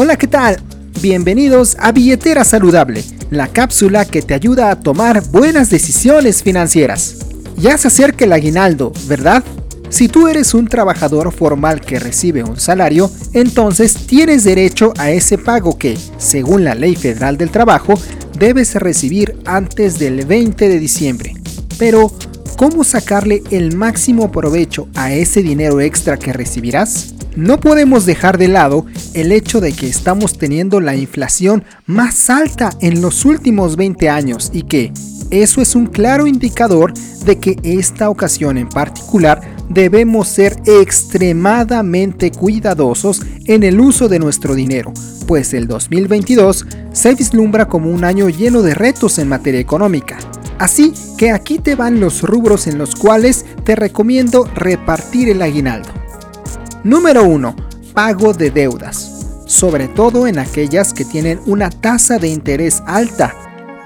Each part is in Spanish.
Hola, ¿qué tal? Bienvenidos a Billetera Saludable, la cápsula que te ayuda a tomar buenas decisiones financieras. Ya se acerca el aguinaldo, ¿verdad? Si tú eres un trabajador formal que recibe un salario, entonces tienes derecho a ese pago que, según la Ley Federal del Trabajo, debes recibir antes del 20 de diciembre. Pero, ¿cómo sacarle el máximo provecho a ese dinero extra que recibirás? No podemos dejar de lado el hecho de que estamos teniendo la inflación más alta en los últimos 20 años y que eso es un claro indicador de que esta ocasión en particular debemos ser extremadamente cuidadosos en el uso de nuestro dinero, pues el 2022 se vislumbra como un año lleno de retos en materia económica. Así que aquí te van los rubros en los cuales te recomiendo repartir el aguinaldo. Número 1. Pago de deudas. Sobre todo en aquellas que tienen una tasa de interés alta.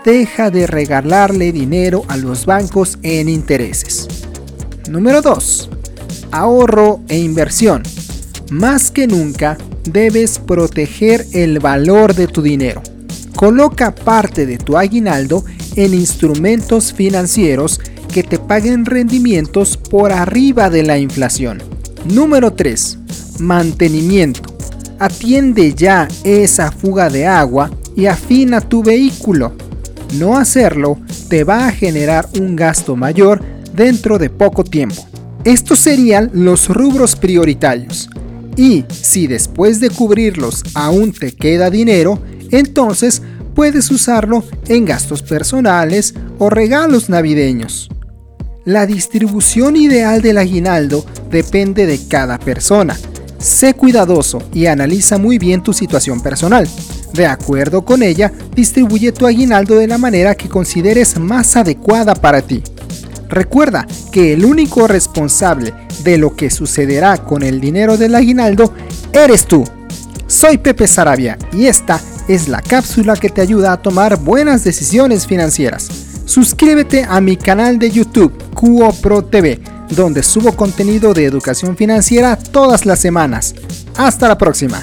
Deja de regalarle dinero a los bancos en intereses. Número 2. Ahorro e inversión. Más que nunca, debes proteger el valor de tu dinero. Coloca parte de tu aguinaldo en instrumentos financieros que te paguen rendimientos por arriba de la inflación. Número 3. Mantenimiento. Atiende ya esa fuga de agua y afina tu vehículo. No hacerlo te va a generar un gasto mayor dentro de poco tiempo. Estos serían los rubros prioritarios. Y si después de cubrirlos aún te queda dinero, entonces puedes usarlo en gastos personales o regalos navideños. La distribución ideal del aguinaldo depende de cada persona. Sé cuidadoso y analiza muy bien tu situación personal. De acuerdo con ella, distribuye tu aguinaldo de la manera que consideres más adecuada para ti. Recuerda que el único responsable de lo que sucederá con el dinero del aguinaldo eres tú. Soy Pepe Sarabia y esta es la cápsula que te ayuda a tomar buenas decisiones financieras. Suscríbete a mi canal de YouTube QoPro TV, donde subo contenido de educación financiera todas las semanas. Hasta la próxima.